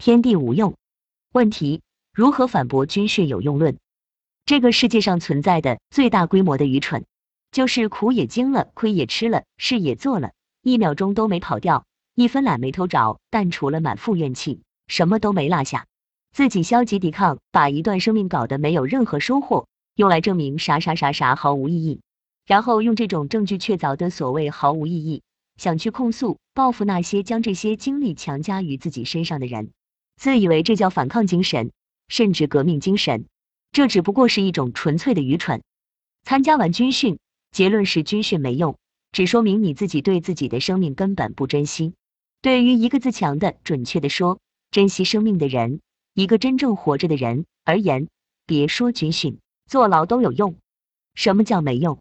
天地无用。问题：如何反驳军训有用论？这个世界上存在的最大规模的愚蠢，就是苦也经了，亏也吃了，事也做了，一秒钟都没跑掉，一分懒没偷着，但除了满腹怨气，什么都没落下。自己消极抵抗，把一段生命搞得没有任何收获，用来证明啥啥啥啥毫无意义，然后用这种证据确凿的所谓毫无意义。想去控诉、报复那些将这些经历强加于自己身上的人，自以为这叫反抗精神，甚至革命精神，这只不过是一种纯粹的愚蠢。参加完军训，结论是军训没用，只说明你自己对自己的生命根本不珍惜。对于一个自强的、准确的说珍惜生命的人，一个真正活着的人而言，别说军训，坐牢都有用。什么叫没用？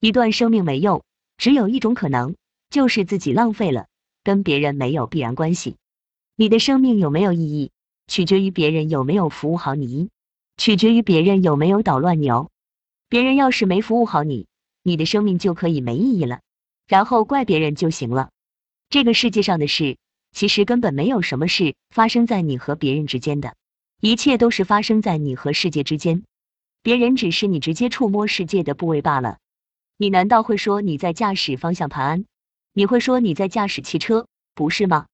一段生命没用，只有一种可能。就是自己浪费了，跟别人没有必然关系。你的生命有没有意义，取决于别人有没有服务好你，取决于别人有没有捣乱牛。别人要是没服务好你，你的生命就可以没意义了，然后怪别人就行了。这个世界上的事，其实根本没有什么事发生在你和别人之间的，一切都是发生在你和世界之间，别人只是你直接触摸世界的部位罢了。你难道会说你在驾驶方向盘？你会说你在驾驶汽车，不是吗？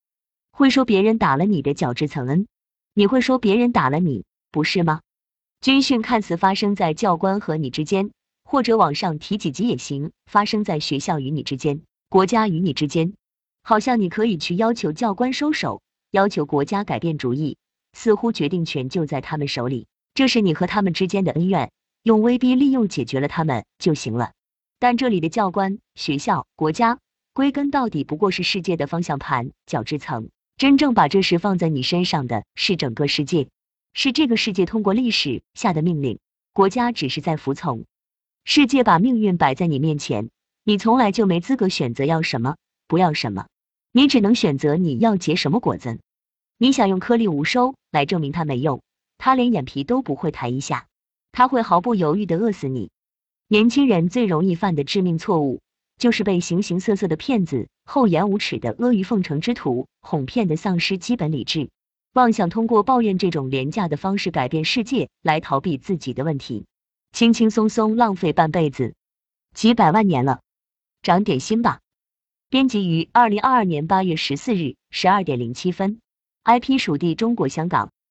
会说别人打了你的角质层恩，你会说别人打了你，不是吗？军训看似发生在教官和你之间，或者网上提几级也行，发生在学校与你之间，国家与你之间，好像你可以去要求教官收手，要求国家改变主意，似乎决定权就在他们手里，这是你和他们之间的恩怨，用威逼利诱解决了他们就行了。但这里的教官、学校、国家。归根到底不过是世界的方向盘、角质层，真正把这事放在你身上的是整个世界，是这个世界通过历史下的命令，国家只是在服从。世界把命运摆在你面前，你从来就没资格选择要什么，不要什么，你只能选择你要结什么果子。你想用颗粒无收来证明它没用，它连眼皮都不会抬一下，它会毫不犹豫的饿死你。年轻人最容易犯的致命错误。就是被形形色色的骗子、厚颜无耻的阿谀奉承之徒哄骗的丧失基本理智，妄想通过抱怨这种廉价的方式改变世界来逃避自己的问题，轻轻松松浪费半辈子，几百万年了，长点心吧。编辑于二零二二年八月十四日十二点零七分，IP 属地中国香港。